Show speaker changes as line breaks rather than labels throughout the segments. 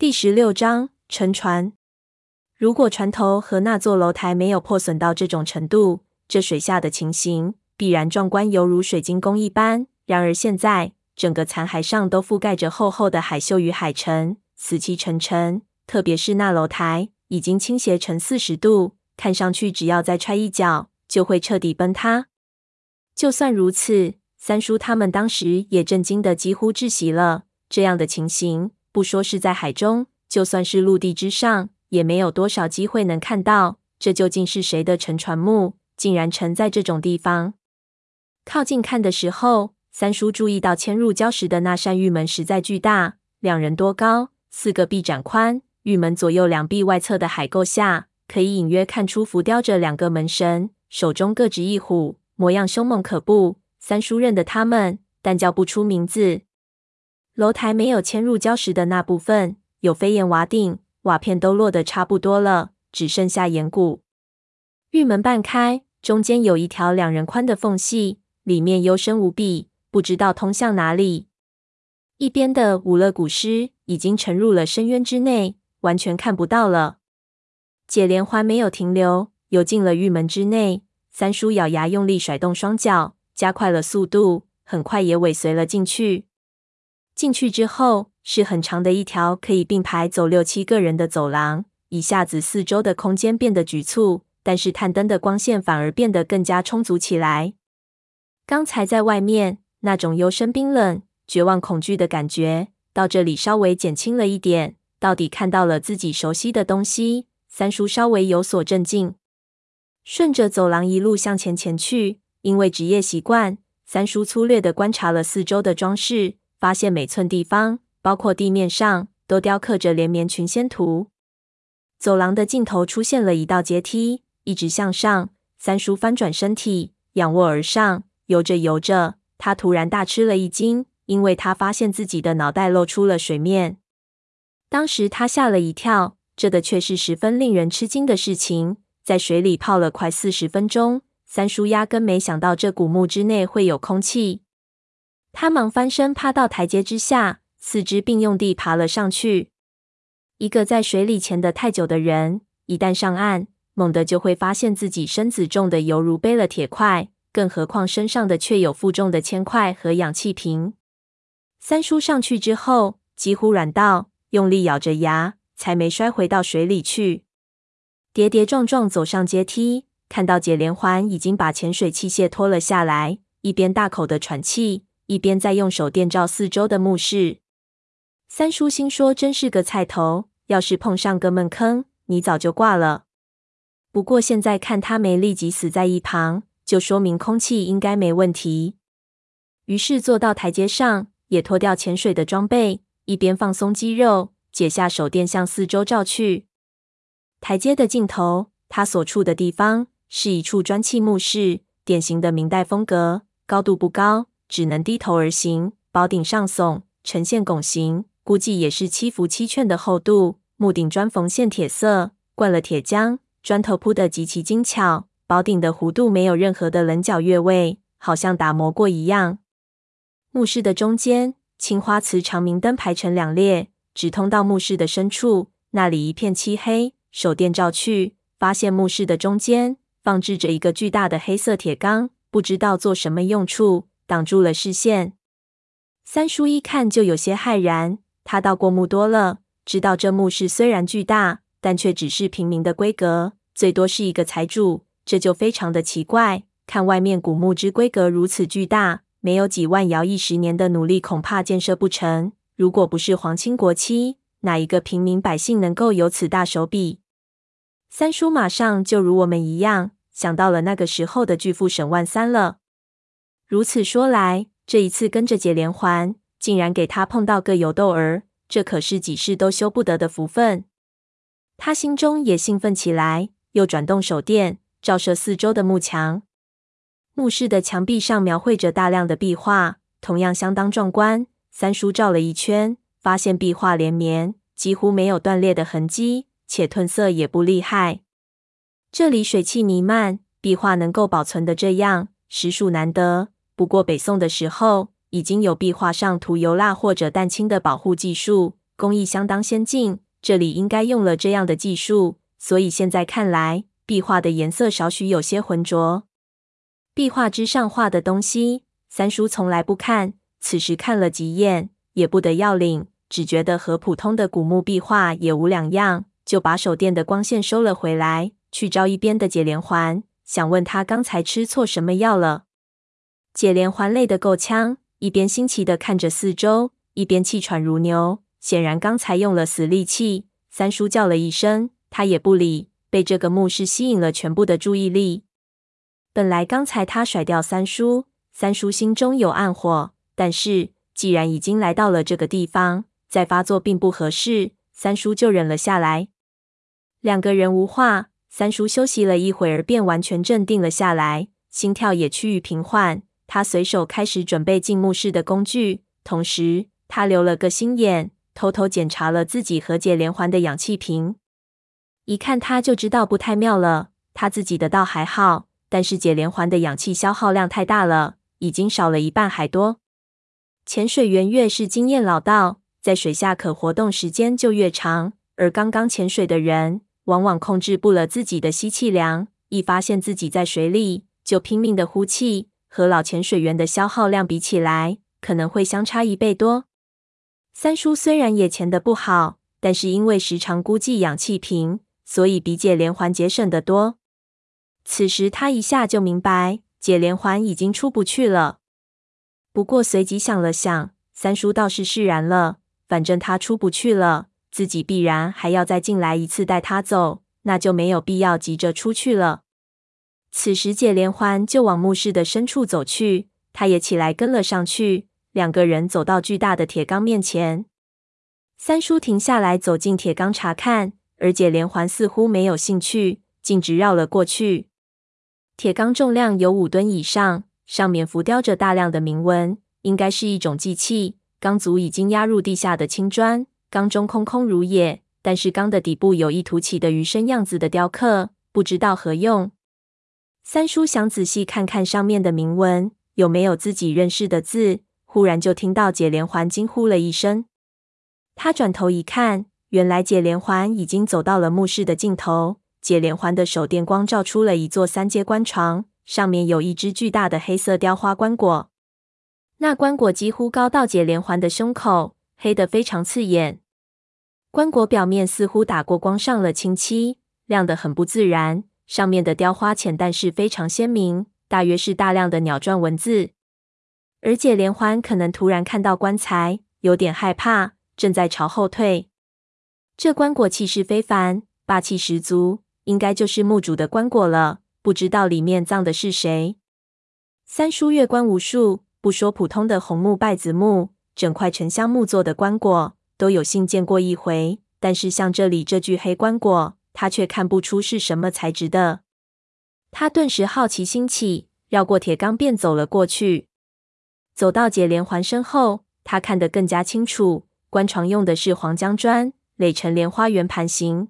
第十六章沉船。如果船头和那座楼台没有破损到这种程度，这水下的情形必然壮观犹如水晶宫一般。然而现在，整个残骸上都覆盖着厚厚的海锈与海尘，死气沉沉。特别是那楼台已经倾斜成四十度，看上去只要再踹一脚，就会彻底崩塌。就算如此，三叔他们当时也震惊的几乎窒息了。这样的情形，不说是在海中，就算是陆地之上，也没有多少机会能看到。这究竟是谁的沉船木，竟然沉在这种地方？靠近看的时候，三叔注意到嵌入礁石的那扇玉门实在巨大，两人多高，四个臂展宽。玉门左右两壁外侧的海构下，可以隐约看出浮雕着两个门神，手中各执一虎，模样凶猛可怖。三叔认得他们，但叫不出名字。楼台没有嵌入礁石的那部分，有飞檐瓦顶，瓦片都落得差不多了，只剩下岩骨。玉门半开，中间有一条两人宽的缝隙，里面幽深无比，不知道通向哪里。一边的五勒古尸已经沉入了深渊之内，完全看不到了。解连环没有停留，游进了玉门之内。三叔咬牙用力甩动双脚，加快了速度，很快也尾随了进去。进去之后，是很长的一条可以并排走六七个人的走廊。一下子，四周的空间变得局促，但是探灯的光线反而变得更加充足起来。刚才在外面那种幽深冰冷、绝望恐惧的感觉，到这里稍微减轻了一点。到底看到了自己熟悉的东西，三叔稍微有所镇静。顺着走廊一路向前前去，因为职业习惯，三叔粗略地观察了四周的装饰。发现每寸地方，包括地面上，都雕刻着连绵群仙图。走廊的尽头出现了一道阶梯，一直向上。三叔翻转身体，仰卧而上，游着游着，他突然大吃了一惊，因为他发现自己的脑袋露出了水面。当时他吓了一跳，这的确是十分令人吃惊的事情。在水里泡了快四十分钟，三叔压根没想到这古墓之内会有空气。他忙翻身趴到台阶之下，四肢并用地爬了上去。一个在水里潜得太久的人，一旦上岸，猛地就会发现自己身子重的犹如背了铁块，更何况身上的却有负重的铅块和氧气瓶。三叔上去之后，几乎软到，用力咬着牙，才没摔回到水里去。跌跌撞撞走上阶梯，看到解连环已经把潜水器械脱了下来，一边大口的喘气。一边在用手电照四周的墓室，三叔心说：“真是个菜头，要是碰上个闷坑，你早就挂了。”不过现在看他没立即死在一旁，就说明空气应该没问题。于是坐到台阶上，也脱掉潜水的装备，一边放松肌肉，解下手电向四周照去。台阶的尽头，他所处的地方是一处砖砌墓室，典型的明代风格，高度不高。只能低头而行，宝顶上耸，呈现拱形，估计也是七幅七券的厚度。木顶砖缝线铁色，灌了铁浆，砖头铺得极其精巧。宝顶的弧度没有任何的棱角越位，好像打磨过一样。墓室的中间，青花瓷长明灯排成两列，直通到墓室的深处。那里一片漆黑，手电照去，发现墓室的中间放置着一个巨大的黑色铁缸，不知道做什么用处。挡住了视线，三叔一看就有些骇然。他到过墓多了，知道这墓室虽然巨大，但却只是平民的规格，最多是一个财主，这就非常的奇怪。看外面古墓之规格如此巨大，没有几万摇役十年的努力，恐怕建设不成。如果不是皇亲国戚，哪一个平民百姓能够有此大手笔？三叔马上就如我们一样，想到了那个时候的巨富沈万三了。如此说来，这一次跟着解连环，竟然给他碰到个有窦儿，这可是几世都修不得的福分。他心中也兴奋起来，又转动手电，照射四周的墓墙。墓室的墙壁上描绘着大量的壁画，同样相当壮观。三叔照了一圈，发现壁画连绵，几乎没有断裂的痕迹，且褪色也不厉害。这里水汽弥漫，壁画能够保存的这样，实属难得。不过北宋的时候，已经有壁画上涂油蜡或者蛋清的保护技术，工艺相当先进，这里应该用了这样的技术，所以现在看来，壁画的颜色少许有些浑浊。壁画之上画的东西，三叔从来不看，此时看了几眼，也不得要领，只觉得和普通的古墓壁画也无两样，就把手电的光线收了回来，去照一边的解连环，想问他刚才吃错什么药了。解连环累得够呛，一边新奇的看着四周，一边气喘如牛，显然刚才用了死力气。三叔叫了一声，他也不理，被这个目视吸引了全部的注意力。本来刚才他甩掉三叔，三叔心中有暗火，但是既然已经来到了这个地方，再发作并不合适，三叔就忍了下来。两个人无话，三叔休息了一会儿，便完全镇定了下来，心跳也趋于平缓。他随手开始准备进墓室的工具，同时他留了个心眼，偷偷检查了自己和解连环的氧气瓶。一看他就知道不太妙了。他自己的倒还好，但是解连环的氧气消耗量太大了，已经少了一半还多。潜水员越是经验老道，在水下可活动时间就越长，而刚刚潜水的人往往控制不了自己的吸气量，一发现自己在水里就拼命的呼气。和老潜水员的消耗量比起来，可能会相差一倍多。三叔虽然也潜得不好，但是因为时常估计氧气瓶，所以比解连环节省得多。此时他一下就明白，解连环已经出不去了。不过随即想了想，三叔倒是释然了。反正他出不去了，自己必然还要再进来一次带他走，那就没有必要急着出去了。此时，解连环就往墓室的深处走去，他也起来跟了上去。两个人走到巨大的铁缸面前，三叔停下来走进铁缸查看，而解连环似乎没有兴趣，径直绕了过去。铁缸重量有五吨以上，上面浮雕着大量的铭文，应该是一种祭器。缸足已经压入地下的青砖，缸中空空如也，但是缸的底部有一凸起的鱼身样子的雕刻，不知道何用。三叔想仔细看看上面的铭文，有没有自己认识的字。忽然就听到解连环惊呼了一声。他转头一看，原来解连环已经走到了墓室的尽头。解连环的手电光照出了一座三阶棺床，上面有一只巨大的黑色雕花棺椁。那棺椁几乎高到解连环的胸口，黑得非常刺眼。棺椁表面似乎打过光，上了清漆，亮得很不自然。上面的雕花浅但是非常鲜明，大约是大量的鸟篆文字。而解连环可能突然看到棺材，有点害怕，正在朝后退。这棺椁气势非凡，霸气十足，应该就是墓主的棺椁了。不知道里面葬的是谁？三叔阅棺无数，不说普通的红木拜子木，整块沉香木做的棺椁都有幸见过一回。但是像这里这具黑棺椁。他却看不出是什么材质的，他顿时好奇心起，绕过铁缸便走了过去。走到解连环身后，他看得更加清楚，棺床用的是黄浆砖，垒成莲花圆盘形。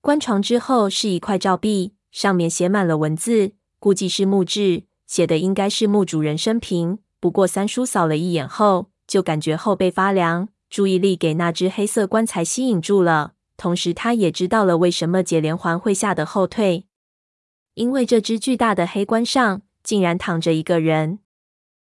棺床之后是一块照壁，上面写满了文字，估计是木质，写的应该是墓主人生平。不过三叔扫了一眼后，就感觉后背发凉，注意力给那只黑色棺材吸引住了。同时，他也知道了为什么解连环会吓得后退，因为这只巨大的黑棺上竟然躺着一个人。